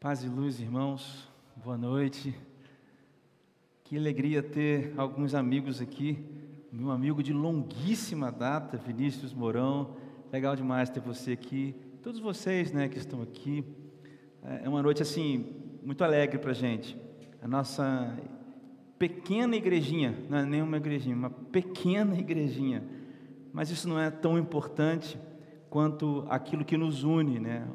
Paz e luz, irmãos. Boa noite. Que alegria ter alguns amigos aqui. Meu amigo de longuíssima data, Vinícius Mourão. Legal demais ter você aqui. Todos vocês, né, que estão aqui. É uma noite assim muito alegre para gente. A nossa pequena igrejinha, não é nenhuma igrejinha, uma pequena igrejinha. Mas isso não é tão importante quanto aquilo que nos une, né?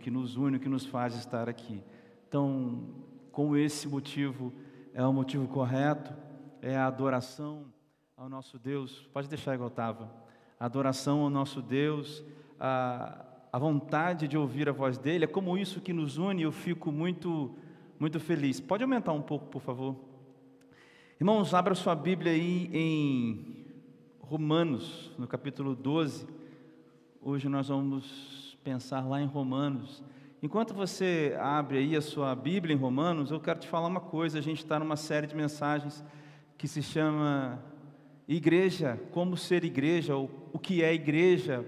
Que nos une, o que nos faz estar aqui. Então, com esse motivo, é o motivo correto, é a adoração ao nosso Deus. Pode deixar igual estava. A adoração ao nosso Deus, a, a vontade de ouvir a voz dele, é como isso que nos une. Eu fico muito, muito feliz. Pode aumentar um pouco, por favor. Irmãos, abra sua Bíblia aí em Romanos, no capítulo 12. Hoje nós vamos pensar lá em Romanos. Enquanto você abre aí a sua Bíblia em Romanos, eu quero te falar uma coisa. A gente está numa série de mensagens que se chama Igreja, como ser igreja, ou o que é igreja,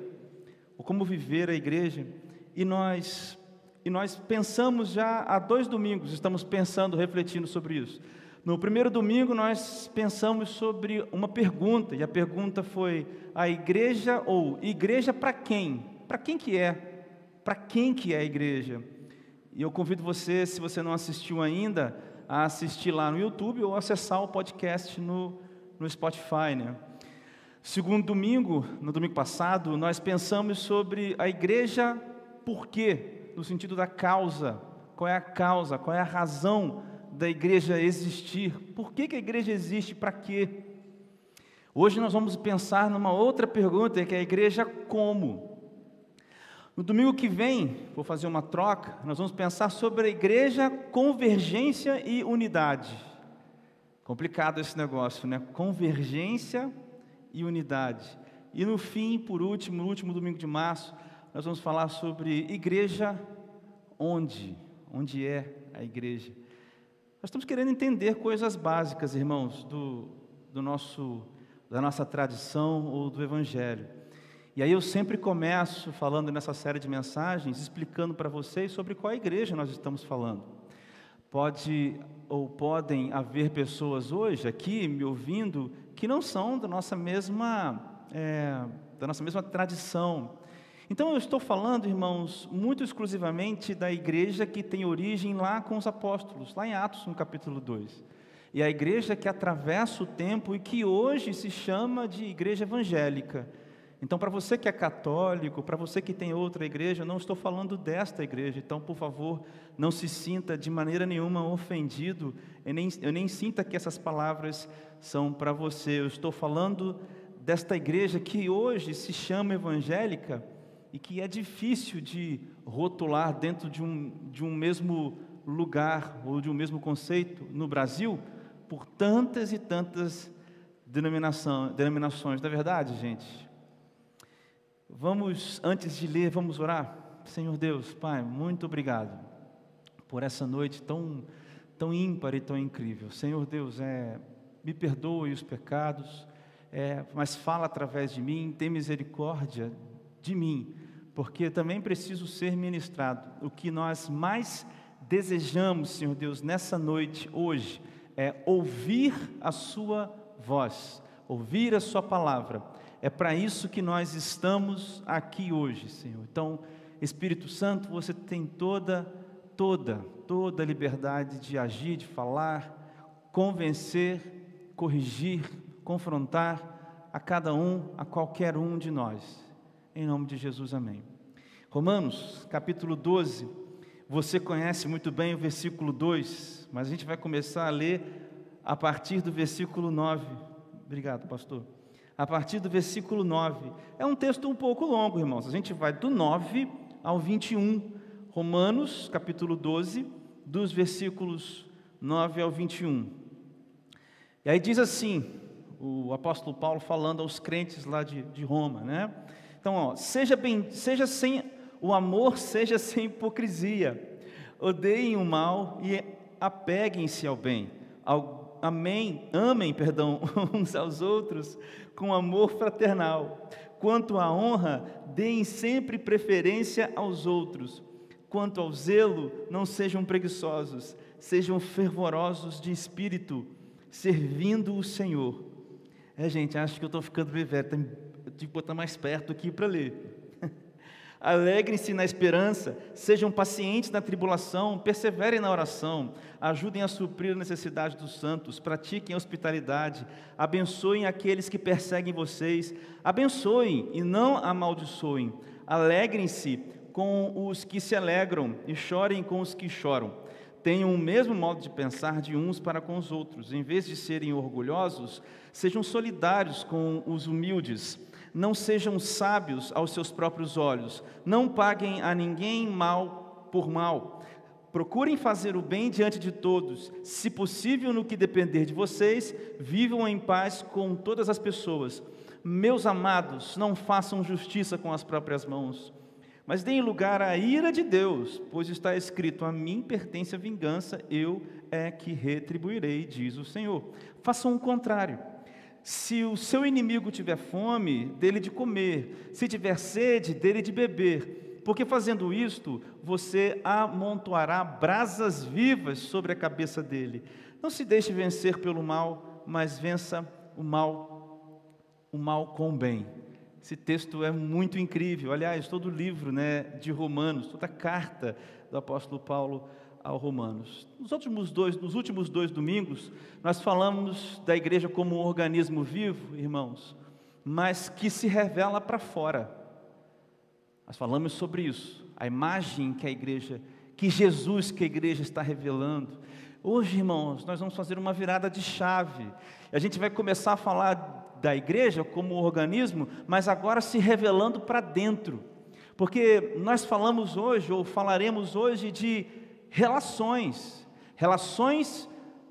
ou como viver a igreja. E nós, e nós pensamos já há dois domingos, estamos pensando, refletindo sobre isso. No primeiro domingo nós pensamos sobre uma pergunta, e a pergunta foi: a igreja ou igreja para quem? Para quem que é? Para quem que é a igreja? E eu convido você, se você não assistiu ainda, a assistir lá no YouTube ou acessar o podcast no, no Spotify, né? Segundo domingo, no domingo passado, nós pensamos sobre a igreja por quê, no sentido da causa. Qual é a causa, qual é a razão da igreja existir. Por que, que a igreja existe? Para quê? Hoje nós vamos pensar numa outra pergunta, que é a igreja como? No domingo que vem, vou fazer uma troca, nós vamos pensar sobre a igreja, convergência e unidade. Complicado esse negócio, né? Convergência e unidade. E no fim, por último, no último domingo de março, nós vamos falar sobre igreja onde? Onde é a igreja? Nós estamos querendo entender coisas básicas, irmãos, do, do nosso, da nossa tradição ou do Evangelho. E aí eu sempre começo falando nessa série de mensagens, explicando para vocês sobre qual igreja nós estamos falando. Pode ou podem haver pessoas hoje aqui me ouvindo que não são da nossa mesma, é, da nossa mesma tradição, então eu estou falando, irmãos, muito exclusivamente da igreja que tem origem lá com os apóstolos, lá em Atos, no capítulo 2. E a igreja que atravessa o tempo e que hoje se chama de igreja evangélica. Então, para você que é católico, para você que tem outra igreja, não estou falando desta igreja. Então, por favor, não se sinta de maneira nenhuma ofendido. Eu nem, eu nem sinta que essas palavras são para você. Eu estou falando desta igreja que hoje se chama evangélica e que é difícil de rotular dentro de um, de um mesmo lugar ou de um mesmo conceito no Brasil por tantas e tantas denominação, denominações. Não é verdade, gente? Vamos, antes de ler, vamos orar? Senhor Deus, Pai, muito obrigado por essa noite tão, tão ímpar e tão incrível. Senhor Deus, é, me perdoe os pecados, é, mas fala através de mim, tem misericórdia de mim, porque também preciso ser ministrado. O que nós mais desejamos, Senhor Deus, nessa noite, hoje, é ouvir a Sua voz, ouvir a Sua palavra. É para isso que nós estamos aqui hoje, Senhor. Então, Espírito Santo, você tem toda, toda, toda a liberdade de agir, de falar, convencer, corrigir, confrontar a cada um, a qualquer um de nós. Em nome de Jesus, amém. Romanos, capítulo 12. Você conhece muito bem o versículo 2, mas a gente vai começar a ler a partir do versículo 9. Obrigado, pastor. A partir do versículo 9. É um texto um pouco longo, irmãos. A gente vai do 9 ao 21. Romanos, capítulo 12, dos versículos 9 ao 21. E aí diz assim, o apóstolo Paulo falando aos crentes lá de, de Roma, né? Então, ó, seja bem, seja sem o amor, seja sem hipocrisia. Odeiem o mal e apeguem-se ao bem. Ao, amém, amem, perdão, uns aos outros com amor fraternal. Quanto à honra, deem sempre preferência aos outros. Quanto ao zelo, não sejam preguiçosos, sejam fervorosos de espírito, servindo o Senhor. É, gente, acho que eu estou ficando bem velho, tem que botar mais perto aqui para ler. Alegrem-se na esperança, sejam pacientes na tribulação, perseverem na oração, ajudem a suprir a necessidade dos santos, pratiquem a hospitalidade, abençoem aqueles que perseguem vocês, abençoem e não amaldiçoem. Alegrem-se com os que se alegram e chorem com os que choram. Tenham o mesmo modo de pensar de uns para com os outros. Em vez de serem orgulhosos, sejam solidários com os humildes não sejam sábios aos seus próprios olhos, não paguem a ninguém mal por mal. Procurem fazer o bem diante de todos, se possível, no que depender de vocês, vivam em paz com todas as pessoas. Meus amados, não façam justiça com as próprias mãos, mas deem lugar à ira de Deus, pois está escrito: A mim pertence a vingança, eu é que retribuirei, diz o Senhor. Façam o contrário. Se o seu inimigo tiver fome, dele de comer, se tiver sede, dele de beber, porque fazendo isto, você amontoará brasas vivas sobre a cabeça dele. Não se deixe vencer pelo mal, mas vença o mal, o mal com o bem. Esse texto é muito incrível. Aliás, todo o livro né, de Romanos, toda a carta do apóstolo Paulo ao Romanos. Nos últimos dois, nos últimos dois domingos, nós falamos da igreja como um organismo vivo, irmãos, mas que se revela para fora. Nós falamos sobre isso, a imagem que a igreja, que Jesus que a igreja está revelando. Hoje, irmãos, nós vamos fazer uma virada de chave. A gente vai começar a falar da igreja como organismo, mas agora se revelando para dentro. Porque nós falamos hoje, ou falaremos hoje, de relações, relações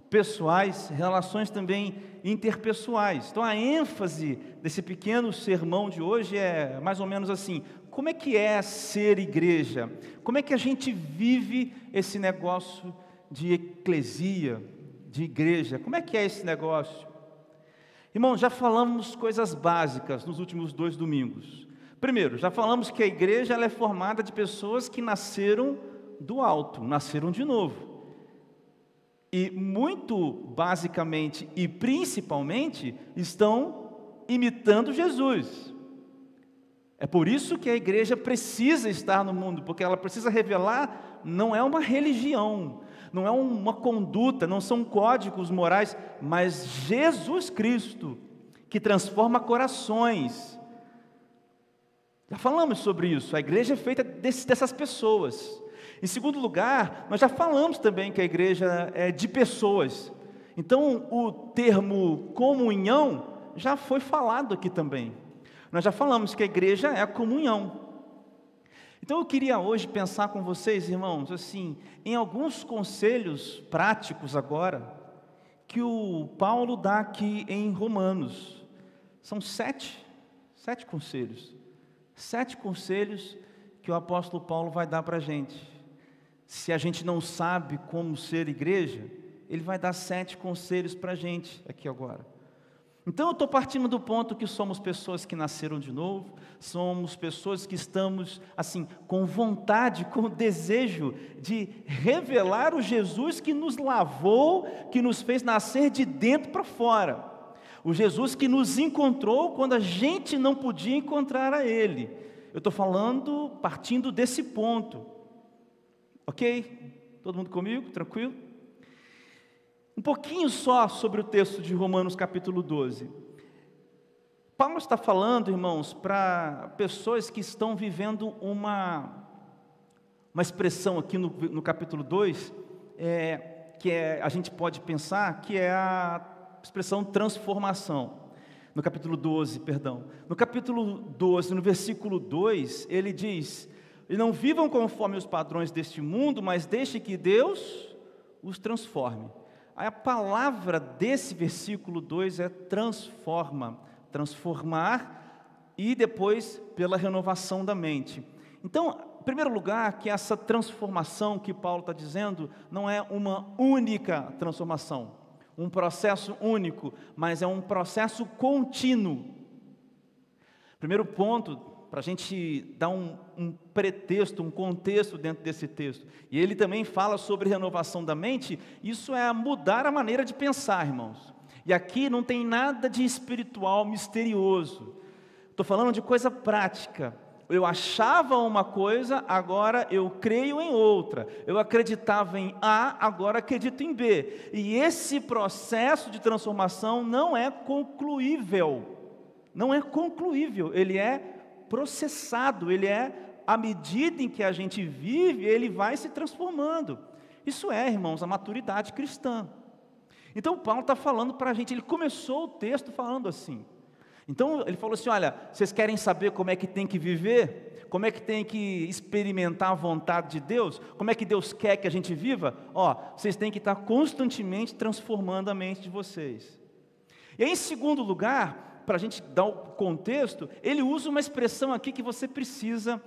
pessoais, relações também interpessoais. Então a ênfase desse pequeno sermão de hoje é mais ou menos assim: como é que é ser igreja? Como é que a gente vive esse negócio de eclesia, de igreja? Como é que é esse negócio? Irmão, já falamos coisas básicas nos últimos dois domingos. Primeiro, já falamos que a igreja é formada de pessoas que nasceram do alto, nasceram de novo. E muito basicamente e principalmente estão imitando Jesus. É por isso que a igreja precisa estar no mundo, porque ela precisa revelar, não é uma religião, não é uma conduta, não são códigos morais, mas Jesus Cristo, que transforma corações. Já falamos sobre isso, a igreja é feita dessas pessoas. Em segundo lugar, nós já falamos também que a igreja é de pessoas. Então, o termo comunhão já foi falado aqui também. Nós já falamos que a igreja é a comunhão. Então eu queria hoje pensar com vocês, irmãos, assim, em alguns conselhos práticos agora, que o Paulo dá aqui em Romanos. São sete, sete conselhos. Sete conselhos que o apóstolo Paulo vai dar para a gente se a gente não sabe como ser igreja, ele vai dar sete conselhos para a gente aqui agora. Então eu estou partindo do ponto que somos pessoas que nasceram de novo, somos pessoas que estamos assim com vontade, com desejo de revelar o Jesus que nos lavou, que nos fez nascer de dentro para fora. O Jesus que nos encontrou quando a gente não podia encontrar a Ele. Eu estou falando partindo desse ponto. Ok? Todo mundo comigo? Tranquilo? Um pouquinho só sobre o texto de Romanos capítulo 12. Paulo está falando, irmãos, para pessoas que estão vivendo uma, uma expressão aqui no, no capítulo 2, é, que é, a gente pode pensar que é a expressão transformação. No capítulo 12, perdão. No capítulo 12, no versículo 2, ele diz: e não vivam conforme os padrões deste mundo, mas deixe que Deus os transforme. A palavra desse versículo 2 é transforma, transformar e depois pela renovação da mente. Então, em primeiro lugar, que essa transformação que Paulo está dizendo não é uma única transformação, um processo único, mas é um processo contínuo. Primeiro ponto para a gente dar um, um, pretexto, um contexto dentro desse texto. E ele também fala sobre renovação da mente, isso é mudar a maneira de pensar, irmãos. E aqui não tem nada de espiritual misterioso. Estou falando de coisa prática. Eu achava uma coisa, agora eu creio em outra. Eu acreditava em A, agora acredito em B. E esse processo de transformação não é concluível. Não é concluível, ele é processado, ele é, à medida em que a gente vive, ele vai se transformando. Isso é, irmãos, a maturidade cristã. Então, Paulo está falando para a gente, ele começou o texto falando assim. Então, ele falou assim: olha, vocês querem saber como é que tem que viver? Como é que tem que experimentar a vontade de Deus? Como é que Deus quer que a gente viva? Ó, vocês têm que estar constantemente transformando a mente de vocês. E aí, em segundo lugar, para a gente dar o contexto, ele usa uma expressão aqui que você precisa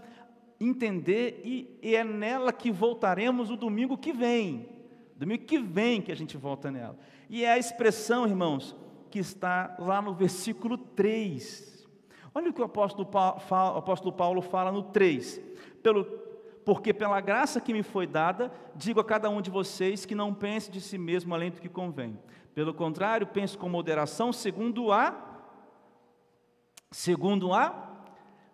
entender e, e é nela que voltaremos o domingo que vem. Domingo que vem que a gente volta nela. E é a expressão, irmãos, que está lá no versículo 3. Olha o que o apóstolo Paulo, fala, apóstolo Paulo fala no 3. Pelo, porque pela graça que me foi dada, digo a cada um de vocês que não pense de si mesmo além do que convém. Pelo contrário, pense com moderação, segundo a segundo a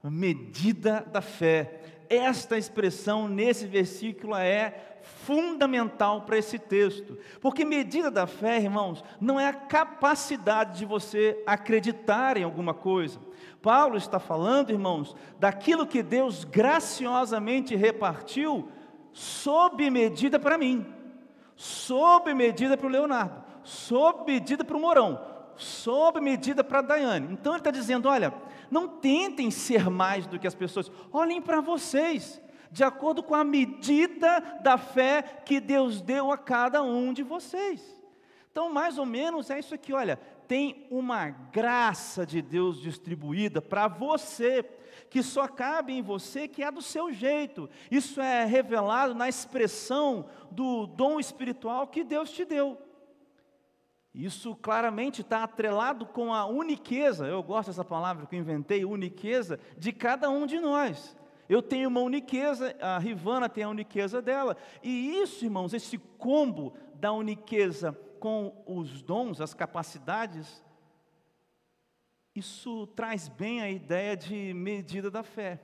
medida da fé. Esta expressão nesse versículo é fundamental para esse texto, porque medida da fé, irmãos, não é a capacidade de você acreditar em alguma coisa. Paulo está falando, irmãos, daquilo que Deus graciosamente repartiu sob medida para mim, sob medida para o Leonardo, sob medida para o Morão, sob medida para Daiane. Então ele está dizendo: olha, não tentem ser mais do que as pessoas, olhem para vocês, de acordo com a medida da fé que Deus deu a cada um de vocês. Então, mais ou menos é isso aqui, olha, tem uma graça de Deus distribuída para você, que só cabe em você, que é do seu jeito. Isso é revelado na expressão do dom espiritual que Deus te deu. Isso claramente está atrelado com a uniqueza, eu gosto dessa palavra que eu inventei, uniqueza, de cada um de nós. Eu tenho uma uniqueza, a Rivana tem a uniqueza dela. E isso, irmãos, esse combo da uniqueza com os dons, as capacidades, isso traz bem a ideia de medida da fé.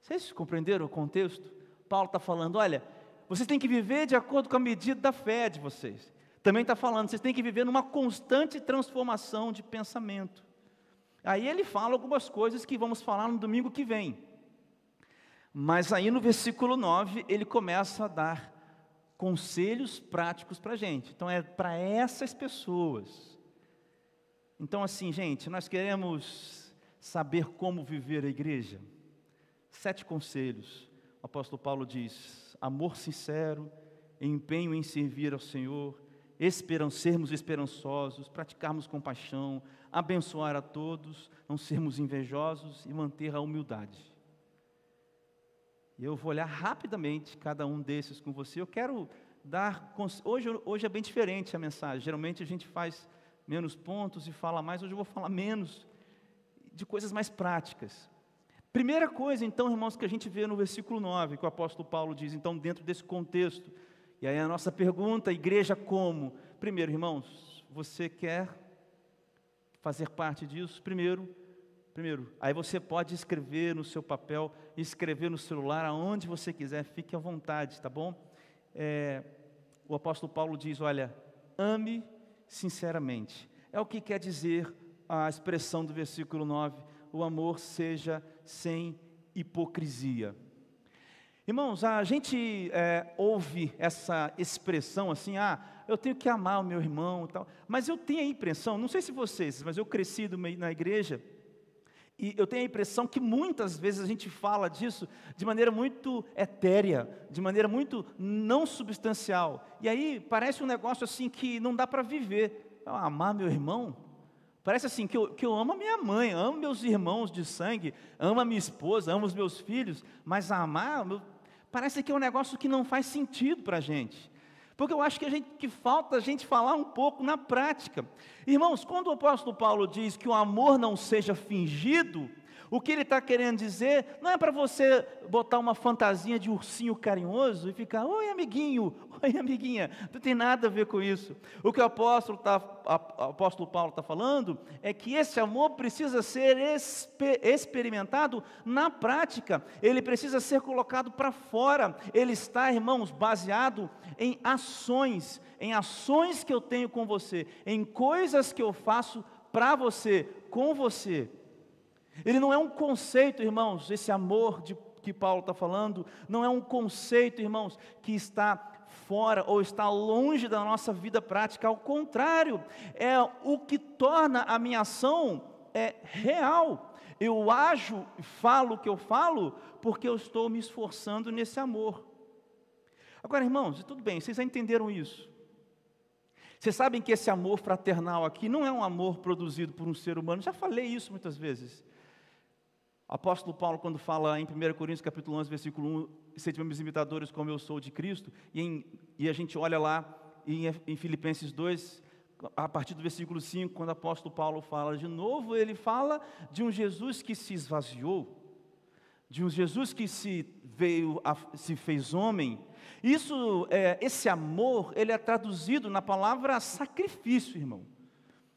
Vocês compreenderam o contexto? Paulo está falando: olha, vocês têm que viver de acordo com a medida da fé de vocês também está falando, vocês têm que viver numa constante transformação de pensamento. Aí ele fala algumas coisas que vamos falar no domingo que vem. Mas aí no versículo 9, ele começa a dar conselhos práticos para a gente. Então é para essas pessoas. Então, assim, gente, nós queremos saber como viver a igreja. Sete conselhos. O apóstolo Paulo diz: amor sincero, empenho em servir ao Senhor, esperam, sermos esperançosos, praticarmos compaixão, abençoar a todos, não sermos invejosos e manter a humildade. E eu vou olhar rapidamente cada um desses com você. Eu quero dar. Hoje, hoje é bem diferente a mensagem. Geralmente a gente faz menos pontos e fala mais. Hoje eu vou falar menos de coisas mais práticas. Primeira coisa, então, irmãos, que a gente vê no versículo 9, que o apóstolo Paulo diz, então, dentro desse contexto e aí a nossa pergunta, igreja como? Primeiro, irmãos, você quer fazer parte disso? Primeiro, primeiro, aí você pode escrever no seu papel, escrever no celular, aonde você quiser, fique à vontade, tá bom? É, o apóstolo Paulo diz: olha, ame sinceramente. É o que quer dizer a expressão do versículo 9: o amor seja sem hipocrisia. Irmãos, a gente é, ouve essa expressão assim, ah, eu tenho que amar o meu irmão e tal, mas eu tenho a impressão, não sei se vocês, mas eu cresci na igreja, e eu tenho a impressão que muitas vezes a gente fala disso de maneira muito etérea, de maneira muito não substancial, e aí parece um negócio assim que não dá para viver, amar meu irmão, Parece assim que eu, que eu amo a minha mãe, amo meus irmãos de sangue, amo a minha esposa, amo os meus filhos, mas amar, parece que é um negócio que não faz sentido para a gente. Porque eu acho que, a gente, que falta a gente falar um pouco na prática. Irmãos, quando o apóstolo Paulo diz que o amor não seja fingido, O que ele está querendo dizer não é para você botar uma fantasia de ursinho carinhoso e ficar, oi amiguinho, oi amiguinha, não tem nada a ver com isso. O que o apóstolo, tá, o apóstolo Paulo está falando é que esse amor precisa ser experimentado na prática, ele precisa ser colocado para fora, ele está, irmãos, baseado em ações, em ações que eu tenho com você, em coisas que eu faço para você, com você. Ele não é um conceito, irmãos, esse amor de, que Paulo está falando, não é um conceito, irmãos, que está fora ou está longe da nossa vida prática, ao contrário, é o que torna a minha ação é, real. Eu ajo e falo o que eu falo porque eu estou me esforçando nesse amor. Agora, irmãos, tudo bem, vocês já entenderam isso. Vocês sabem que esse amor fraternal aqui não é um amor produzido por um ser humano, já falei isso muitas vezes. Apóstolo Paulo, quando fala em 1 Coríntios capítulo 11, versículo 1, sejam meus imitadores como eu sou de Cristo, e, em, e a gente olha lá em, em, Filipenses 2, a partir do versículo 5, quando o apóstolo Paulo fala de novo, ele fala de um Jesus que se esvaziou, de um Jesus que se veio, a, se fez homem. Isso, é, esse amor, ele é traduzido na palavra sacrifício, irmão.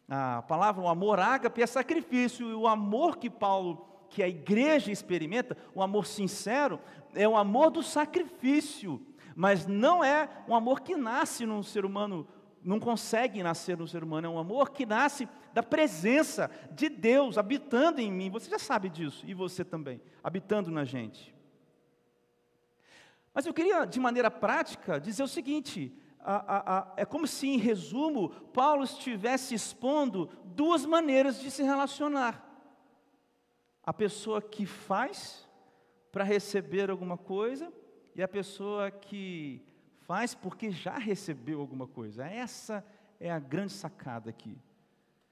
A palavra, o amor ágape é sacrifício, e o amor que Paulo que a igreja experimenta, o amor sincero, é o amor do sacrifício, mas não é um amor que nasce num ser humano, não consegue nascer no ser humano, é um amor que nasce da presença de Deus habitando em mim. Você já sabe disso, e você também, habitando na gente. Mas eu queria, de maneira prática, dizer o seguinte: a, a, a, é como se, em resumo, Paulo estivesse expondo duas maneiras de se relacionar a pessoa que faz para receber alguma coisa e a pessoa que faz porque já recebeu alguma coisa. Essa é a grande sacada aqui.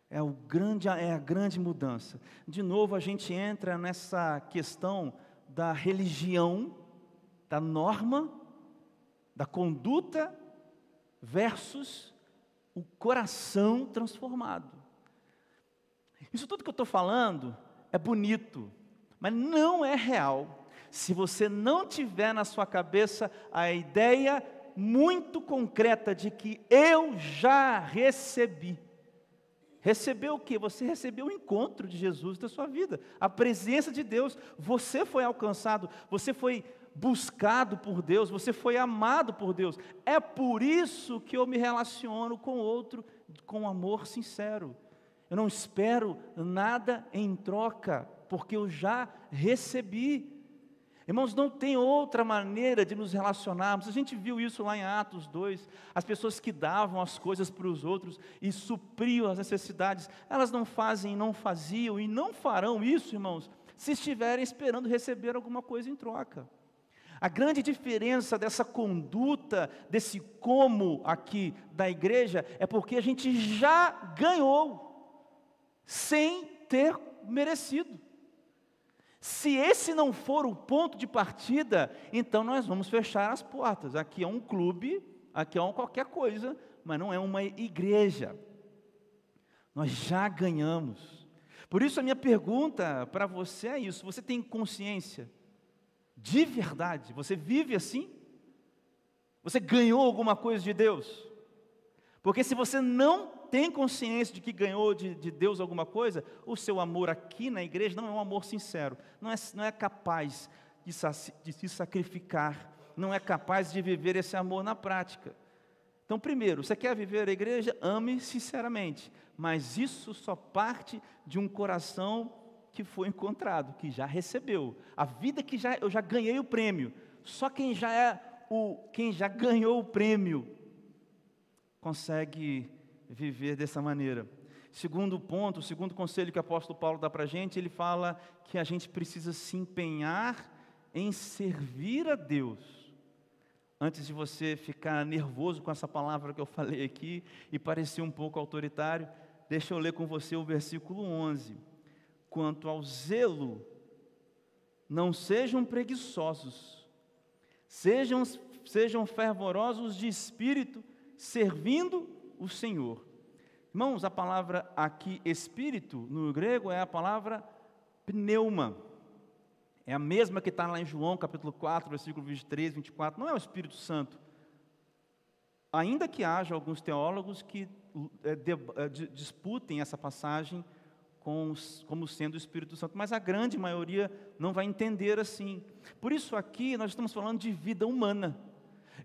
É, o grande, é a grande mudança. De novo, a gente entra nessa questão da religião, da norma, da conduta versus o coração transformado. Isso tudo que eu estou falando é bonito, mas não é real. Se você não tiver na sua cabeça a ideia muito concreta de que eu já recebi. Recebeu o que? Você recebeu o encontro de Jesus da sua vida, a presença de Deus. Você foi alcançado, você foi buscado por Deus, você foi amado por Deus. É por isso que eu me relaciono com outro com amor sincero. Eu não espero nada em troca, porque eu já recebi. Irmãos, não tem outra maneira de nos relacionarmos. A gente viu isso lá em Atos 2. As pessoas que davam as coisas para os outros e supriam as necessidades, elas não fazem, não faziam e não farão isso, irmãos, se estiverem esperando receber alguma coisa em troca. A grande diferença dessa conduta, desse como aqui da igreja, é porque a gente já ganhou sem ter merecido. Se esse não for o ponto de partida, então nós vamos fechar as portas. Aqui é um clube, aqui é um qualquer coisa, mas não é uma igreja. Nós já ganhamos. Por isso a minha pergunta para você é isso: você tem consciência de verdade? Você vive assim? Você ganhou alguma coisa de Deus? Porque se você não tem consciência de que ganhou de, de, Deus alguma coisa, o seu amor aqui na igreja não é um amor sincero, não é, não é capaz de, de se sacrificar, não é capaz de viver esse amor na prática. Então, primeiro, você quer viver a igreja? Ame sinceramente, mas isso só parte de um coração que foi encontrado, que já recebeu. A vida que já eu já ganhei o prêmio. Só quem já é o quem já ganhou o prêmio consegue viver dessa maneira. Segundo ponto, o segundo conselho que o apóstolo Paulo dá para a gente, ele fala que a gente precisa se empenhar em servir a Deus. Antes de você ficar nervoso com essa palavra que eu falei aqui e parecer um pouco autoritário, deixa eu ler com você o versículo 11. Quanto ao zelo, não sejam preguiçosos, sejam, sejam fervorosos de espírito, servindo o Senhor. Irmãos, a palavra aqui espírito no grego é a palavra pneuma. É a mesma que está lá em João capítulo 4, versículo 23, 24. Não é o Espírito Santo. Ainda que haja alguns teólogos que é, de, é, disputem essa passagem com, como sendo o Espírito Santo, mas a grande maioria não vai entender assim. Por isso, aqui nós estamos falando de vida humana.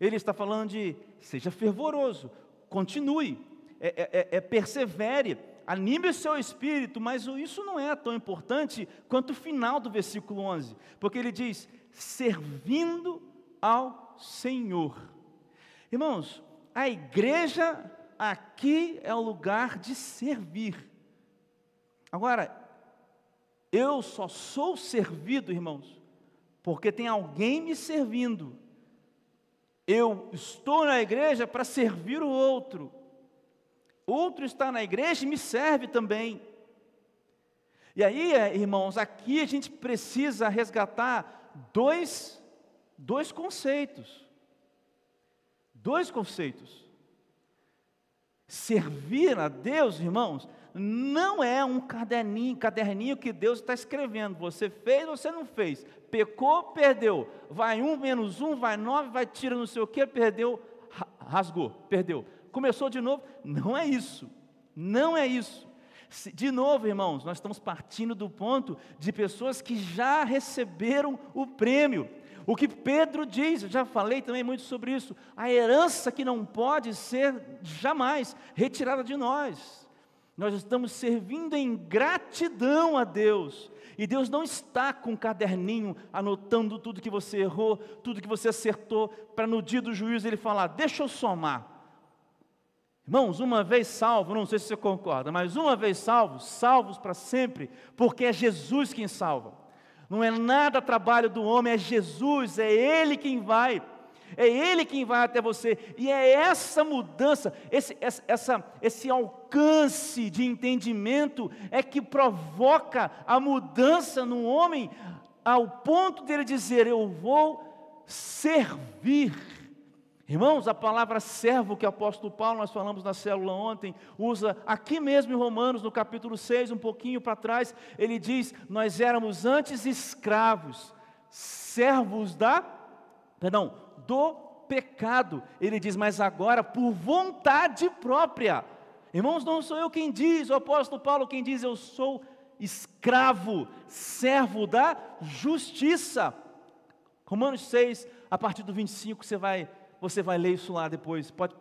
Ele está falando de seja fervoroso, continue, é, é, é, é persevere, anime o seu espírito, mas isso não é tão importante quanto o final do versículo 11, porque ele diz: servindo ao Senhor. Irmãos, a igreja aqui é o lugar de servir. Agora, eu só sou servido, irmãos, porque tem alguém me servindo. Eu estou na igreja para servir o outro. Outro está na igreja e me serve também. E aí, é, irmãos, aqui a gente precisa resgatar dois, dois conceitos. Dois conceitos. Servir a Deus, irmãos, não é um caderninho, caderninho que Deus está escrevendo. Você fez você não fez? Pecou, perdeu. Vai um menos um, vai nove, vai tira não sei o que, perdeu, rasgou, perdeu. Começou de novo? Não é isso. Não é isso. De novo, irmãos, nós estamos partindo do ponto de pessoas que já receberam o prêmio. O que Pedro diz, eu já falei também muito sobre isso, a herança que não pode ser jamais retirada de nós. Nós estamos servindo em gratidão a Deus. E Deus não está com um caderninho anotando tudo que você errou, tudo que você acertou, para no dia do juízo ele falar: deixa eu somar. Irmãos, uma vez salvo, não sei se você concorda, mas uma vez salvos, salvos para sempre, porque é Jesus quem salva. Não é nada trabalho do homem, é Jesus, é Ele quem vai. É Ele quem vai até você, e é essa mudança, esse, essa, esse alcance de entendimento é que provoca a mudança no homem, ao ponto dele dizer: Eu vou servir. Irmãos, a palavra servo que o apóstolo Paulo, nós falamos na célula ontem, usa aqui mesmo em Romanos, no capítulo 6, um pouquinho para trás, ele diz: Nós éramos antes escravos, servos da, perdão, do pecado. Ele diz, mas agora por vontade própria. Irmãos, não sou eu quem diz, o apóstolo Paulo quem diz, eu sou escravo, servo da justiça. Romanos 6, a partir do 25, você vai, você vai ler isso lá depois. Pode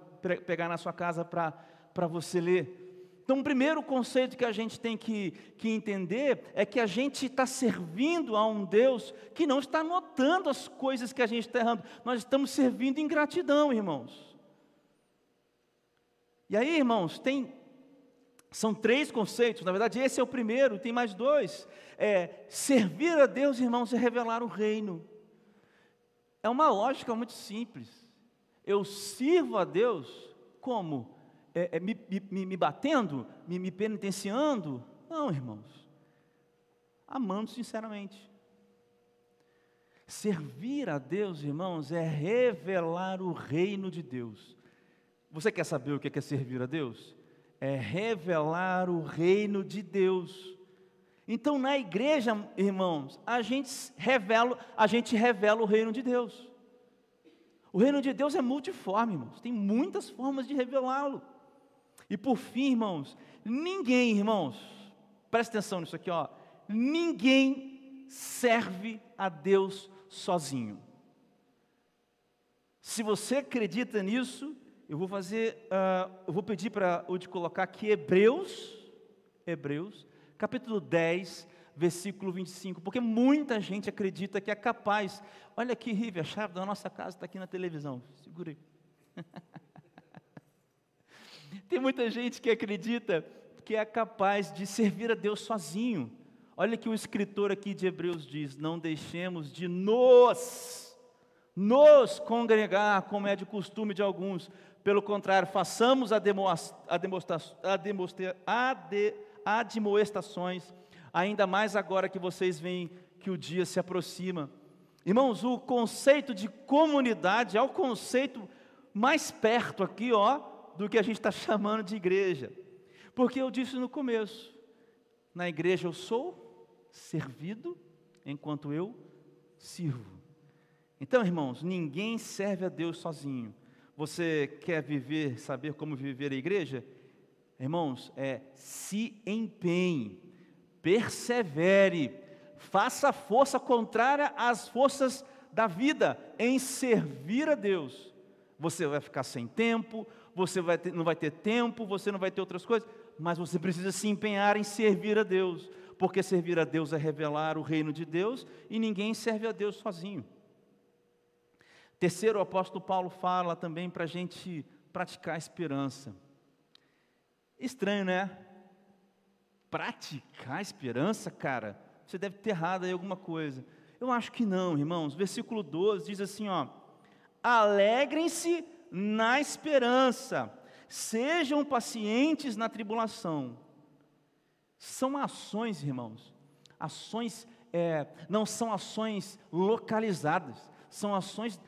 pegar na sua casa para você ler. Então, o primeiro conceito que a gente tem que, que entender é que a gente está servindo a um Deus que não está notando as coisas que a gente está errando. Nós estamos servindo em gratidão, irmãos. E aí, irmãos, tem. São três conceitos, na verdade, esse é o primeiro, tem mais dois. É, servir a Deus, irmãos, é revelar o reino. É uma lógica muito simples. Eu sirvo a Deus como? É, é, me, me, me, batendo, me, me penitenciando. Não, irmãos. Amando sinceramente. Servir a Deus, irmãos, é revelar o reino de Deus. Você quer saber o que é servir a Deus? É revelar o reino de Deus. Então, na igreja, irmãos, a gente revela, a gente revela o reino de Deus. O reino de Deus é multiforme, irmãos. Tem muitas formas de revelá-lo. E por fim, irmãos, ninguém, irmãos, presta atenção nisso aqui, ó. Ninguém serve a Deus sozinho. Se você acredita nisso, eu vou fazer, uh, eu vou pedir para o de colocar aqui Hebreus, Hebreus, capítulo 10, versículo 25, porque muita gente acredita que é capaz. Olha aqui, Rive, a chave da nossa casa está aqui na televisão. Segura aí. Tem muita gente que acredita que é capaz de servir a Deus sozinho. Olha que o escritor aqui de Hebreus diz: Não deixemos de nos, nos congregar, como é de costume de alguns. Pelo contrário, façamos admoestações, ainda mais agora que vocês veem que o dia se aproxima. Irmãos, o conceito de comunidade é o conceito mais perto aqui, ó, do que a gente está chamando de igreja. Porque eu disse no começo: na igreja eu sou servido enquanto eu sirvo. Então, irmãos, ninguém serve a Deus sozinho. Você quer viver, saber como viver a igreja? Irmãos, é se empenhe, persevere, faça força contrária às forças da vida em servir a Deus. Você vai ficar sem tempo, você vai ter, não vai ter tempo, você não vai ter outras coisas, mas você precisa se empenhar em servir a Deus, porque servir a Deus é revelar o reino de Deus e ninguém serve a Deus sozinho. Terceiro, o apóstolo Paulo fala também para a gente praticar a esperança. Estranho, né? Praticar a esperança, cara, você deve ter errado aí alguma coisa. Eu acho que não, irmãos. Versículo 12 diz assim, ó: Alegrem-se na esperança, sejam pacientes na tribulação. São ações, irmãos, ações, é, não são ações localizadas, são ações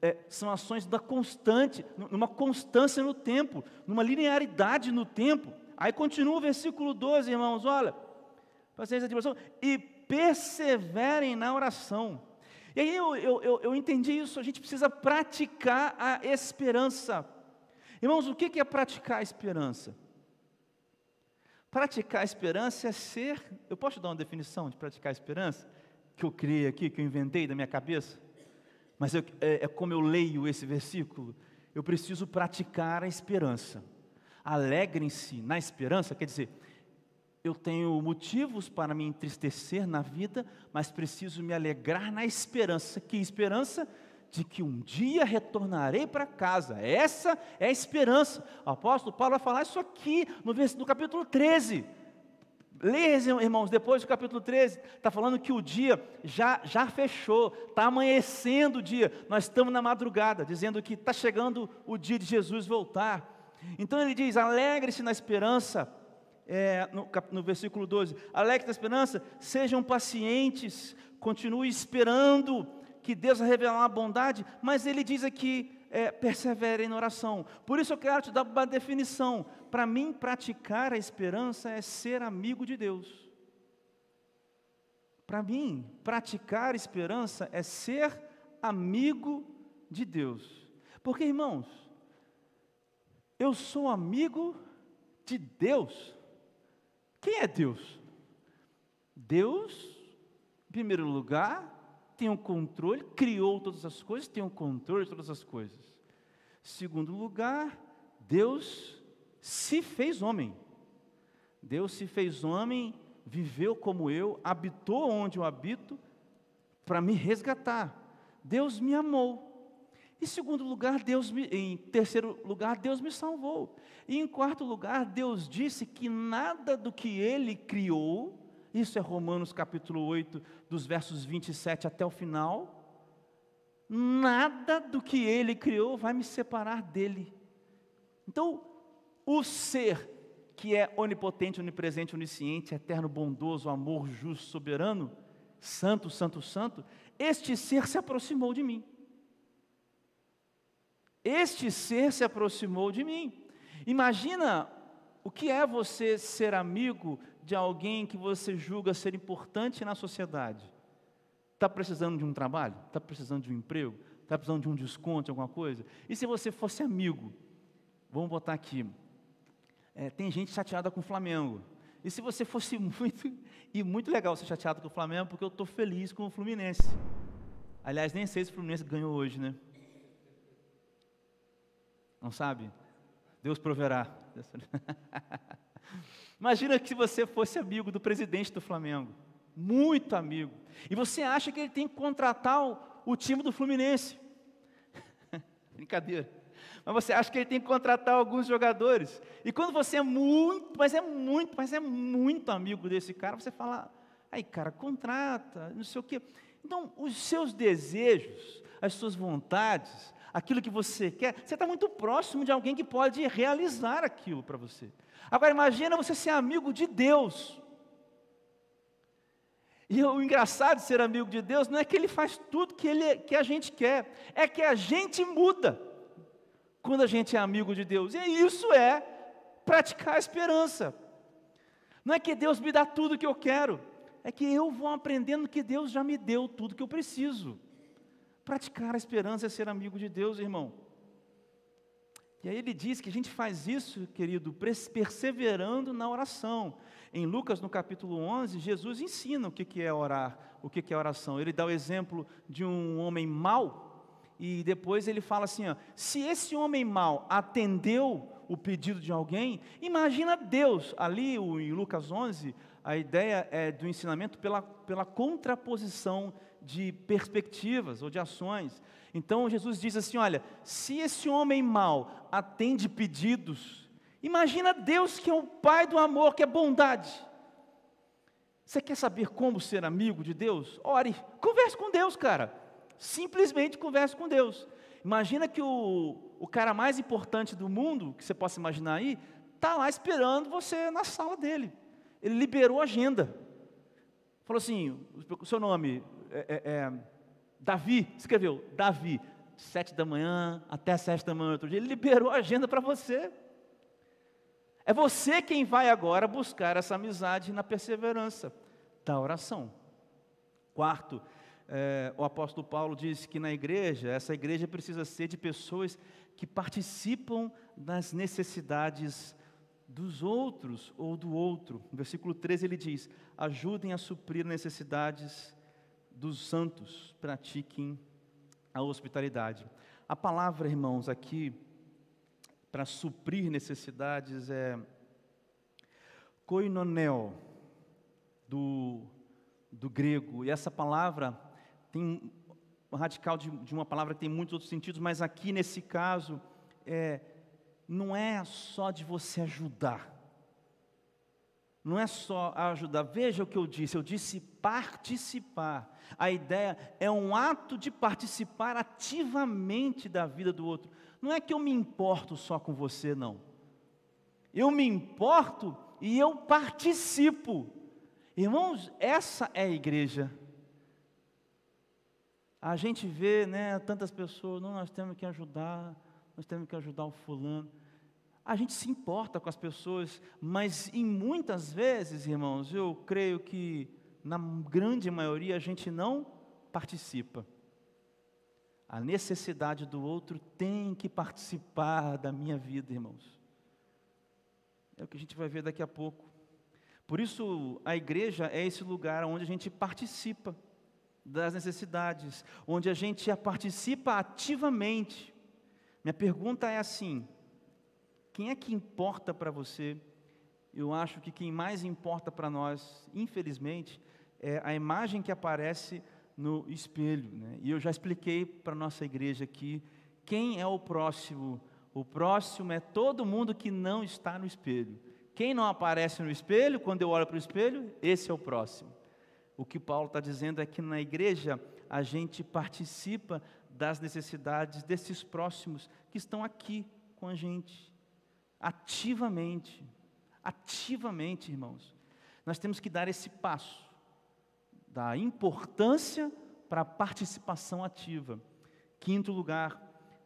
é, são ações da constante, numa constância no tempo, numa linearidade no tempo. Aí continua o versículo 12, irmãos, olha, paciência de oração, e perseverem na oração. E aí eu, eu, eu, entendi isso, a gente precisa praticar a esperança. Irmãos, o que é praticar a esperança? Praticar a esperança é ser, eu posso te dar uma definição de praticar a esperança? Que eu criei aqui, que eu inventei da minha cabeça? mas eu, é, é como eu leio esse versículo, eu preciso praticar a esperança. Alegrem-se na esperança, quer dizer, eu tenho motivos para me entristecer na vida, mas preciso me alegrar na esperança. Que esperança? De que um dia retornarei para casa. Essa é a esperança. O apóstolo Paulo vai falar isso aqui no, capítulo 13. Leia, irmãos, depois do capítulo 13, está falando que o dia já, já fechou, está amanhecendo o dia, nós estamos na madrugada, dizendo que está chegando o dia de Jesus voltar. Então ele diz: alegre-se na esperança, é, no, no, versículo 12: alegre-se na esperança, sejam pacientes, continue esperando que Deus vai revelar a bondade, mas ele diz aqui: é, perseverem na oração. Por isso eu quero te dar uma definição. Para mim, praticar a esperança é ser amigo de Deus. Para mim, praticar a esperança é ser amigo de Deus. Porque, irmãos, eu sou amigo de Deus. Quem é Deus? Deus, em primeiro lugar, tem o um controle, criou todas as coisas, tem o um controle de todas as coisas. Segundo lugar, Deus se fez homem. Deus se fez homem, viveu como eu, habitou onde eu habito, para me resgatar. Deus me amou. Em segundo lugar, Deus me, em terceiro lugar, Deus me salvou. E em quarto lugar, Deus disse que nada do que Ele criou isso é Romanos capítulo 8, dos versos 27 até o final. Nada do que ele criou vai me separar dele. Então, o ser que é onipotente, onipresente, onisciente, eterno, bondoso, amor, justo, soberano, santo, santo, santo, este ser se aproximou de mim. Este ser se aproximou de mim. Imagina o que é você ser amigo de alguém que você julga ser importante na sociedade? Está precisando de um trabalho? Está precisando de um emprego? Está precisando de um desconto, de alguma coisa? E se você fosse amigo? Vamos botar aqui. É, tem gente chateada com o Flamengo. E se você fosse muito, e muito legal ser chateado com o Flamengo, porque eu estou feliz com o Fluminense. Aliás, nem sei se o Fluminense ganhou hoje, né? Não sabe? Deus proverá. Imagina que você fosse amigo do presidente do Flamengo, muito amigo, e você acha que ele tem que contratar o, o time do Fluminense. Brincadeira. Mas você acha que ele tem que contratar alguns jogadores. E quando você é muito, mas é muito, mas é muito amigo desse cara, você fala, aí cara, contrata, não sei o quê. Então, os seus desejos, as suas vontades, aquilo que você quer, você está muito próximo de alguém que pode realizar aquilo para você. Agora imagina você ser amigo de Deus. E o engraçado de ser amigo de Deus não é que ele faz tudo que, ele, que a gente quer, é que a gente muda quando a gente é amigo de Deus. E isso é praticar a esperança. Não é que Deus me dá tudo que eu quero, é que eu vou aprendendo que Deus já me deu tudo que eu preciso. Praticar a esperança é ser amigo de Deus, irmão. E aí ele diz que a gente faz isso, querido, perseverando na oração. Em Lucas, no capítulo 11, Jesus ensina o que é orar, o que é oração. Ele dá o exemplo de um homem mau, e depois ele fala assim: ó, se esse homem mau atendeu o pedido de alguém, imagina Deus. Ali em Lucas 11, a ideia é do ensinamento pela, pela contraposição de perspectivas ou de ações. Então Jesus diz assim: olha, se esse homem mau atende pedidos, imagina Deus que é o Pai do amor, que é bondade. Você quer saber como ser amigo de Deus? Ore, converse com Deus, cara. Simplesmente converse com Deus. Imagina que o, o cara mais importante do mundo, que você possa imaginar aí, está lá esperando você na sala dele. Ele liberou a agenda. Falou assim: o seu nome é, é, é Davi, escreveu, Davi, sete da manhã até sete da manhã outro dia, ele liberou a agenda para você. É você quem vai agora buscar essa amizade na perseverança da oração. Quarto, é, o apóstolo Paulo diz que na igreja, essa igreja precisa ser de pessoas que participam das necessidades dos outros ou do outro. No versículo 13 ele diz: ajudem a suprir necessidades dos santos, pratiquem a hospitalidade. A palavra, irmãos, aqui, para suprir necessidades é koinonel, do, do grego, e essa palavra tem um radical de, de, uma palavra que tem muitos outros sentidos, mas aqui nesse caso, é, não é só de você ajudar, não é só ajudar. Veja o que eu disse, eu disse participar. A ideia é um ato de participar ativamente da vida do outro. Não é que eu me importo só com você, não. Eu me importo e eu participo. Irmãos, essa é a igreja. A gente vê, né, tantas pessoas, não, nós temos que ajudar, nós temos que ajudar o fulano a gente se importa com as pessoas, mas em muitas vezes, irmãos, eu creio que na grande maioria a gente não participa. A necessidade do outro tem que participar da minha vida, irmãos. É o que a gente vai ver daqui a pouco. Por isso, a igreja é esse lugar onde a gente participa das necessidades, onde a gente participa ativamente. Minha pergunta é assim: quem é que importa para você? Eu acho que quem mais importa para nós, infelizmente, é a imagem que aparece no espelho. Né? E eu já expliquei para nossa igreja aqui quem é o próximo. O próximo é todo mundo que não está no espelho. Quem não aparece no espelho, quando eu olho para o espelho, esse é o próximo. O que Paulo está dizendo é que na igreja a gente participa das necessidades desses próximos que estão aqui com a gente ativamente, ativamente, irmãos. Nós temos que dar esse passo da importância para a participação ativa. Quinto lugar,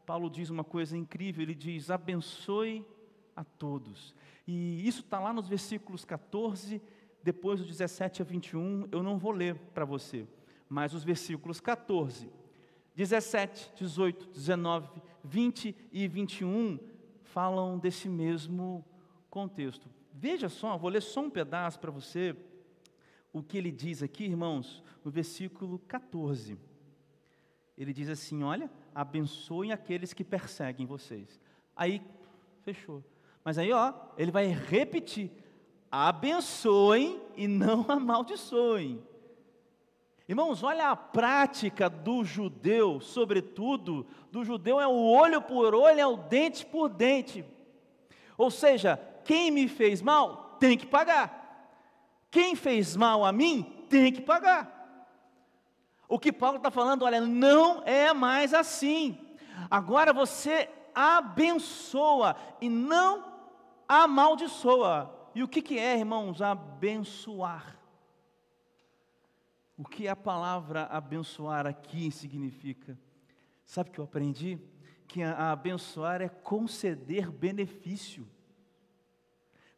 Paulo diz uma coisa incrível, ele diz: abençoe a todos. E isso está lá nos versículos 14, depois do 17 a 21, eu não vou ler para você, mas os versículos 14, 17, 18, 19, 20 e 21 falam desse mesmo contexto. Veja só, vou ler só um pedaço para você, o que ele diz aqui, irmãos, no versículo 14. Ele diz assim: Olha, abençoem aqueles que perseguem vocês. Aí, fechou. Mas aí, ó, ele vai repetir: abençoem e não amaldiçoem. Irmãos, olha a prática do judeu, sobretudo, do judeu é o olho por olho, é o dente por dente. Ou seja, quem me fez mal tem que pagar. Quem fez mal a mim tem que pagar. O que Paulo está falando, olha, não é mais assim. Agora você abençoa e não amaldiçoa. E o que, que é, irmãos, abençoar? O que a palavra abençoar aqui significa? Sabe o que eu aprendi? Que a, a abençoar é conceder benefício.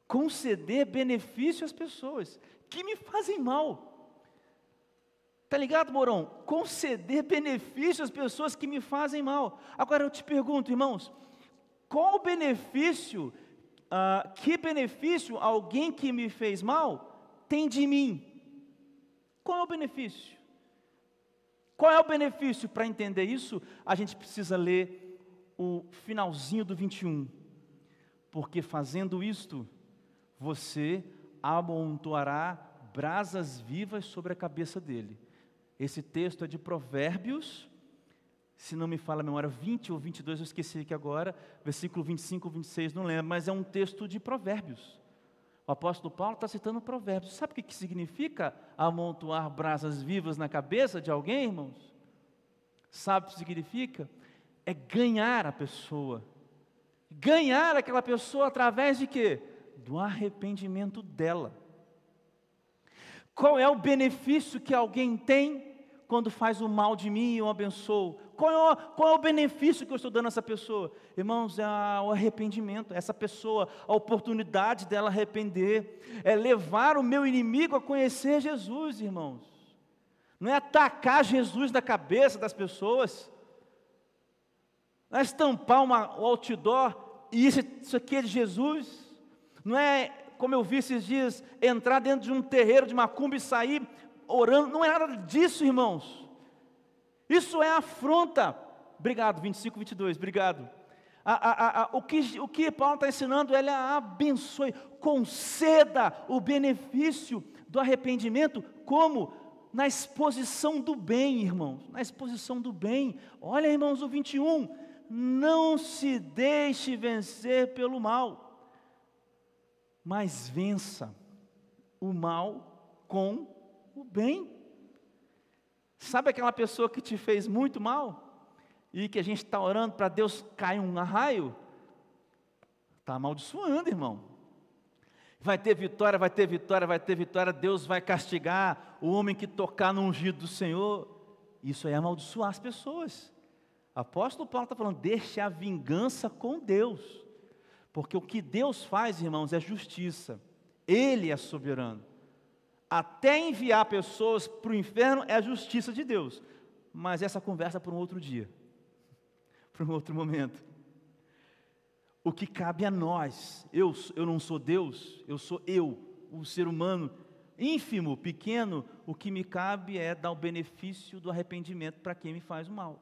Conceder benefício às pessoas que me fazem mal. Tá ligado, Morão? Conceder benefício às pessoas que me fazem mal. Agora eu te pergunto, irmãos, qual benefício, uh, que benefício alguém que me fez mal tem de mim? Qual é o benefício? Qual é o benefício? Para entender isso, a gente precisa ler o finalzinho do 21. Porque fazendo isto, você amontoará brasas vivas sobre a cabeça dele. Esse texto é de Provérbios, se não me fala a memória, 20 ou 22, eu esqueci aqui agora, versículo 25 ou 26, não lembro, mas é um texto de Provérbios. O apóstolo Paulo está citando Provérbios. Sabe o que, que significa amontoar brasas vivas na cabeça de alguém, irmãos? Sabe o que significa? É ganhar a pessoa. Ganhar aquela pessoa através de quê? Do arrependimento dela. Qual é o benefício que alguém tem quando faz o mal de mim eu abençoo? Qual é, o, qual é o benefício que eu estou dando a essa pessoa? Irmãos, é o arrependimento, essa pessoa, a oportunidade dela arrepender, é levar o meu inimigo a conhecer Jesus, irmãos. Não é atacar Jesus na cabeça das pessoas, não é estampar uma, o outdoor e isso, isso aqui é de Jesus, não é como eu vi esses dias, entrar dentro de um terreiro de macumba e sair orando, não é nada disso, irmãos. Isso é afronta. Obrigado, 25, 22, obrigado. A, a, a, o, que, o que Paulo está ensinando, ele abençoe, conceda o benefício do arrependimento, como? Na exposição do bem, irmãos, na exposição do bem. Olha, irmãos, o 21, não se deixe vencer pelo mal mas vença o mal com o bem. Sabe aquela pessoa que te fez muito mal e que a gente está orando para Deus cair um raio? Está amaldiçoando, irmão. Vai ter vitória, vai ter vitória, vai ter vitória. Deus vai castigar o homem que tocar no ungido do Senhor. Isso é amaldiçoar as pessoas. Apóstolo Paulo está falando: deixe a vingança com Deus. Porque o que Deus faz, irmãos, é justiça. Ele é soberano. Até enviar pessoas para o inferno é a justiça de Deus. Mas essa conversa é para um outro dia, para um outro momento. O que cabe a nós, eu, eu não sou Deus, eu sou eu, o ser humano ínfimo, pequeno, o que me cabe é dar o benefício do arrependimento para quem me faz o mal.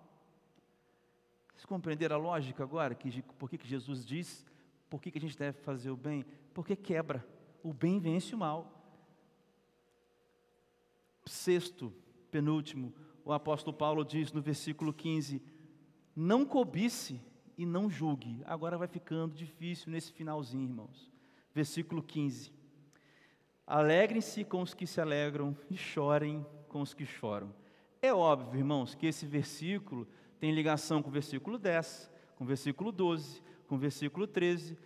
Vocês compreenderam a lógica agora? Que, por que Jesus diz por que, que a gente deve fazer o bem? Porque quebra. O bem vence o mal. Sexto, penúltimo, o apóstolo Paulo diz no versículo 15: Não cobice e não julgue. Agora vai ficando difícil nesse finalzinho, irmãos. Versículo 15: Alegrem-se com os que se alegram e chorem com os que choram. É óbvio, irmãos, que esse versículo tem ligação com o versículo 10, com o versículo 12, com o versículo 13,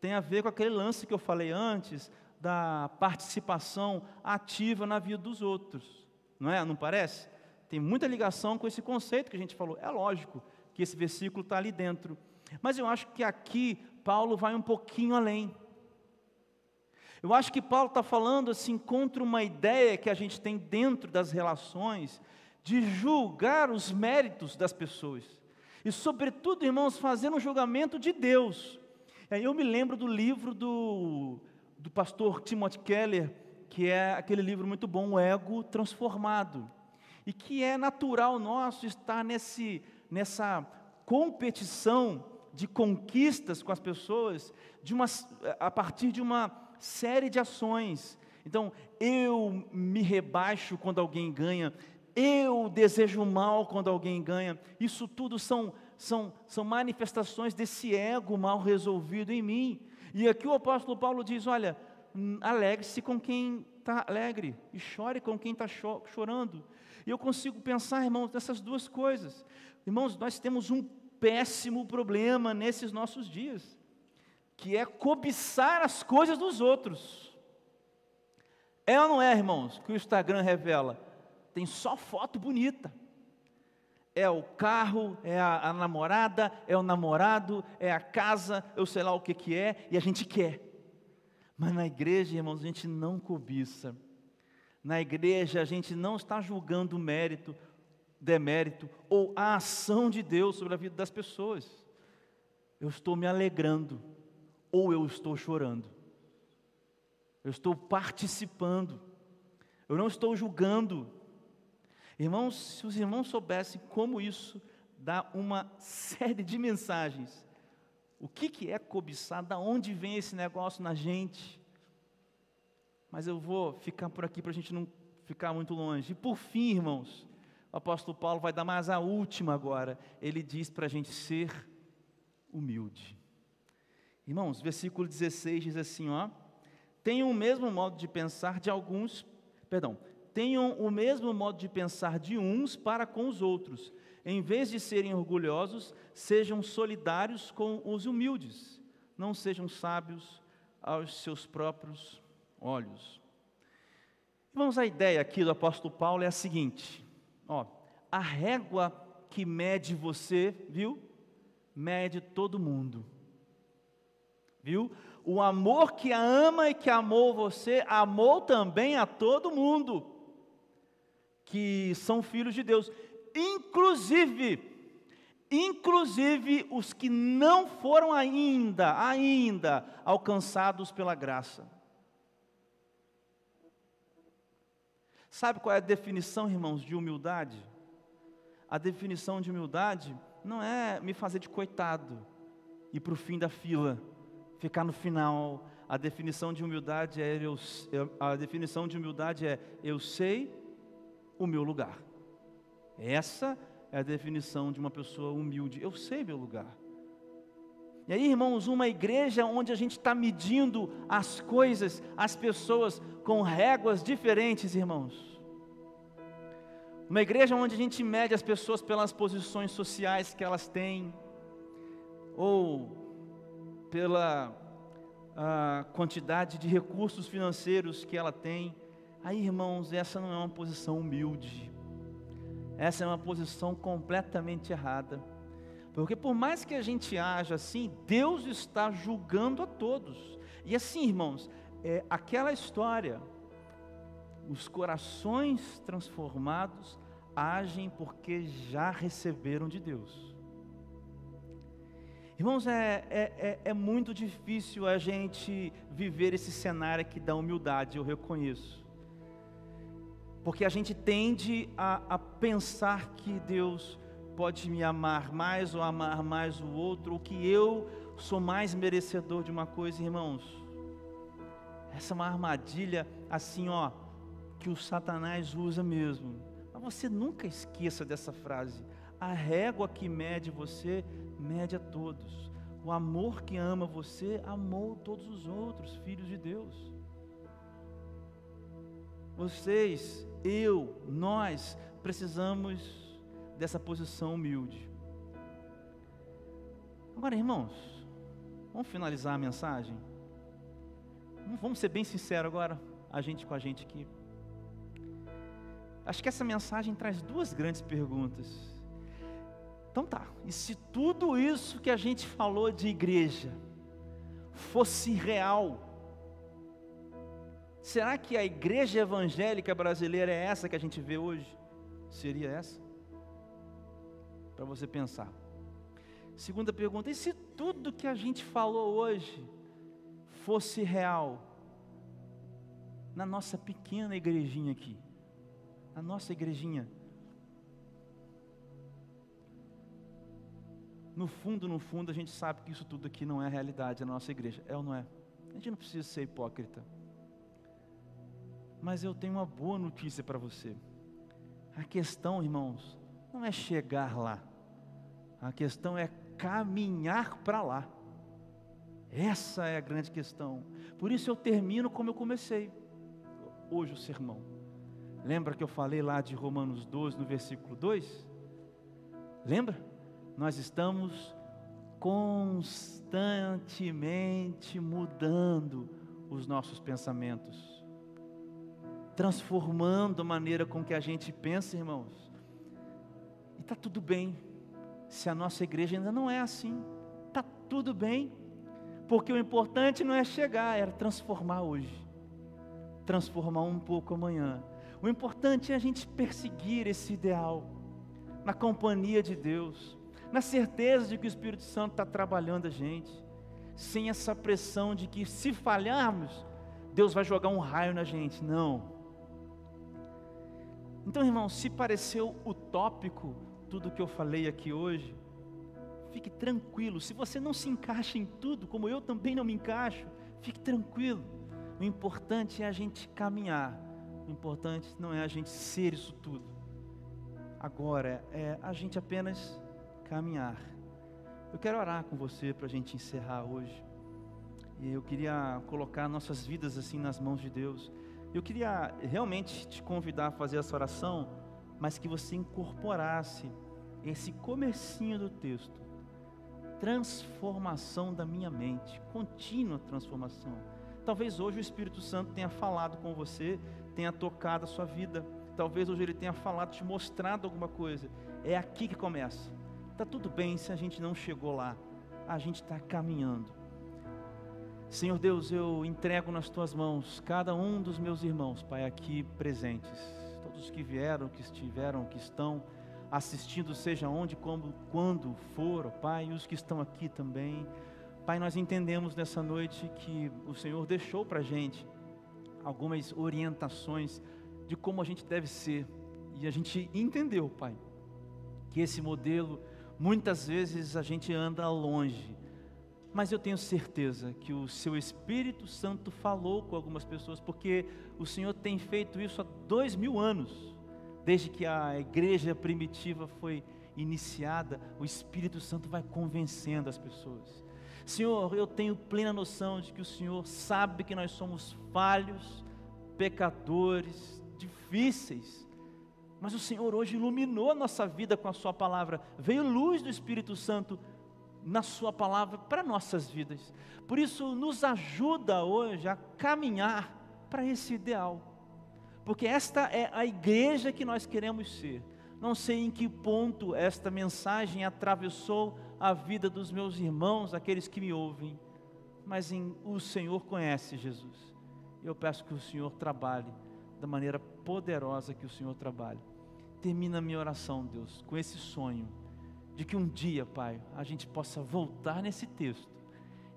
tem a ver com aquele lance que eu falei antes, da participação ativa na vida dos outros. Não é? Não parece? Tem muita ligação com esse conceito que a gente falou. É lógico que esse versículo está ali dentro. Mas eu acho que aqui Paulo vai um pouquinho além. Eu acho que Paulo está falando assim contra uma ideia que a gente tem dentro das relações de julgar os méritos das pessoas e, sobretudo, irmãos, fazer um julgamento de Deus. Eu me lembro do livro do, do pastor Timothy Keller, que é aquele livro muito bom, O Ego Transformado, e que é natural nosso estar nesse, nessa competição de conquistas com as pessoas, de uma, a partir de uma série de ações. Então, eu me rebaixo quando alguém ganha, eu desejo mal quando alguém ganha. Isso tudo são, são, são manifestações desse ego mal resolvido em mim. E aqui o apóstolo Paulo diz: olha, hum, alegre-se com quem está alegre e chore com quem está chorando. E eu consigo pensar, irmãos, nessas duas coisas. Irmãos, nós temos um péssimo problema nesses nossos dias, que é cobiçar as coisas dos outros. É ou não é, irmãos, que o Instagram revela? tem só foto bonita. É o carro, é a, a, namorada, é o namorado, é a casa, eu sei lá o que, que é, e a gente quer. Mas na igreja, irmãos, a gente não cobiça. Na igreja a gente não está julgando mérito, demérito ou a ação de Deus sobre a vida das pessoas. Eu estou me alegrando ou eu estou chorando. Eu estou participando. Eu não estou julgando. Irmãos, se os irmãos soubessem como isso dá uma série de mensagens. O que, que é cobiçar? Da onde vem esse negócio na gente? Mas eu vou ficar por aqui para a gente não ficar muito longe. E por fim, irmãos, o apóstolo Paulo vai dar mais a última agora. Ele diz para a gente ser humilde. Irmãos, versículo 16 diz assim: ó, tenham o mesmo modo de pensar de alguns, perdão, tenham o mesmo modo de pensar de uns para com os outros. Em vez de serem orgulhosos, sejam solidários com os humildes. Não sejam sábios aos seus próprios olhos. Irmãos, a ideia aqui do apóstolo Paulo é a seguinte: ó, a régua que mede você, viu? Mede todo mundo. Viu? O amor que a ama e que amou você, amou também a todo mundo que são filhos de Deus, inclusive inclusive os que não foram ainda, ainda alcançados pela graça. Sabe qual é a definição, irmãos, de humildade? A definição de humildade não é me fazer de coitado, ir para o fim da fila, ficar no final. A definição de humildade é eu, a definição de humildade é eu sei o meu lugar. Essa é a definição de uma pessoa humilde. Eu sei meu lugar. E aí, irmãos, uma igreja onde a gente está medindo as coisas, as pessoas com réguas diferentes, irmãos. Uma igreja onde a gente mede as pessoas pelas posições sociais que elas têm, ou pela quantidade de recursos financeiros que ela tem. Aí, irmãos, essa não é uma posição humilde. Essa é uma posição completamente errada. Porque por mais que a gente haja assim, Deus está julgando a todos. E assim, irmãos, é aquela história, os corações transformados agem porque já receberam de Deus. Irmãos, é, é, é, é, muito difícil a gente viver esse cenário aqui da humildade, eu reconheço. Porque a gente tende a, a pensar que Deus pode me amar mais ou amar mais o outro, ou que eu sou mais merecedor de uma coisa, irmãos. Essa é uma armadilha assim, ó, que o Satanás usa mesmo. Mas você nunca esqueça dessa frase. A régua que mede você, mede a todos. O amor que ama você, amou todos os outros, filhos de Deus. Vocês, eu, nós precisamos dessa posição humilde. Agora, irmãos, vamos finalizar a mensagem? Vamos ser bem sinceros agora, a gente com a gente aqui. Acho que essa mensagem traz duas grandes perguntas. Então tá, e se tudo isso que a gente falou de igreja fosse real, será que a igreja evangélica brasileira é essa que a gente vê hoje? Seria essa? para você pensar. Segunda pergunta: e se tudo que a gente falou hoje fosse real na nossa pequena igrejinha aqui? Na nossa igrejinha. No fundo, no fundo, a gente sabe que isso tudo aqui não é realidade na nossa igreja. É ou não é? A gente não precisa ser hipócrita. Mas eu tenho uma boa notícia para você. A questão, irmãos, não é chegar lá, a questão é caminhar para lá. Essa é a grande questão. Por isso eu termino como eu comecei hoje o sermão. Lembra que eu falei lá de Romanos 12, no versículo 2? Lembra? Nós estamos constantemente mudando os nossos pensamentos, transformando a maneira com que a gente pensa, irmãos. E está tudo bem, se a nossa igreja ainda não é assim, está tudo bem, porque o importante não é chegar, é transformar hoje, transformar um pouco amanhã, O importante é a gente perseguir esse ideal, na companhia de Deus, na certeza de que o Espírito Santo está trabalhando a gente, sem essa pressão de que se falharmos, Deus vai jogar um raio na gente. Não. Então, irmão, se pareceu utópico tudo que eu falei aqui hoje, fique tranquilo. Se você não se encaixa em tudo, como eu também não me encaixo, fique tranquilo. O importante é a gente caminhar. O importante não é a gente ser isso tudo. Agora é a gente apenas caminhar. Eu quero orar com você para a gente encerrar hoje. E eu queria colocar nossas vidas assim nas mãos de Deus. Eu queria realmente te convidar a fazer essa oração, mas que você incorporasse esse comecinho do texto. Transformação da minha mente, contínua transformação. Talvez hoje o Espírito Santo tenha falado com você, tenha tocado a sua vida. Talvez hoje ele tenha falado, te mostrado alguma coisa. É aqui que começa. Tá tudo bem se a gente não chegou lá. A gente está caminhando. Senhor Deus, eu entrego nas tuas mãos cada um dos meus irmãos, Pai, aqui presentes, todos que vieram, que estiveram, que estão assistindo, seja onde, como, quando for, Pai, e os que estão aqui também. Pai, nós entendemos nessa noite que o Senhor deixou para a gente algumas orientações de como a gente deve ser, e a gente entendeu, Pai, que esse modelo, muitas vezes a gente anda longe, mas eu tenho certeza que o seu Espírito Santo falou com algumas pessoas, porque o Senhor tem feito isso há dois mil anos, desde que a igreja primitiva foi iniciada, o Espírito Santo vai convencendo as pessoas. Senhor, eu tenho plena noção de que o Senhor sabe que nós somos falhos, pecadores, difíceis, mas o Senhor hoje iluminou a nossa vida com a Sua palavra, veio luz do Espírito Santo na Sua palavra para nossas vidas. Por isso, nos ajuda hoje a caminhar para esse ideal, porque esta é a igreja que nós queremos ser. Não sei em que ponto esta mensagem atravessou a vida dos meus irmãos, aqueles que me ouvem, mas em, o Senhor conhece Jesus. Eu peço que o Senhor trabalhe da maneira poderosa que o Senhor trabalha. Termina a minha oração, Deus, com esse sonho de que um dia, Pai, a gente possa voltar nesse texto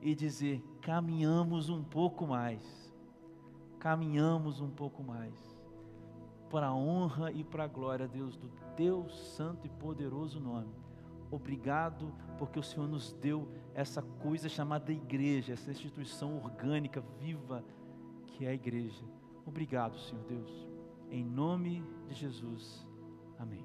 e dizer: caminhamos um pouco mais, caminhamos um pouco mais, para a honra e para a glória, Deus, do Teu santo e poderoso nome. Obrigado, porque o Senhor nos deu essa coisa chamada igreja, essa instituição orgânica, viva, que é a igreja. Obrigado, Senhor Deus. Em nome de Jesus. Amém.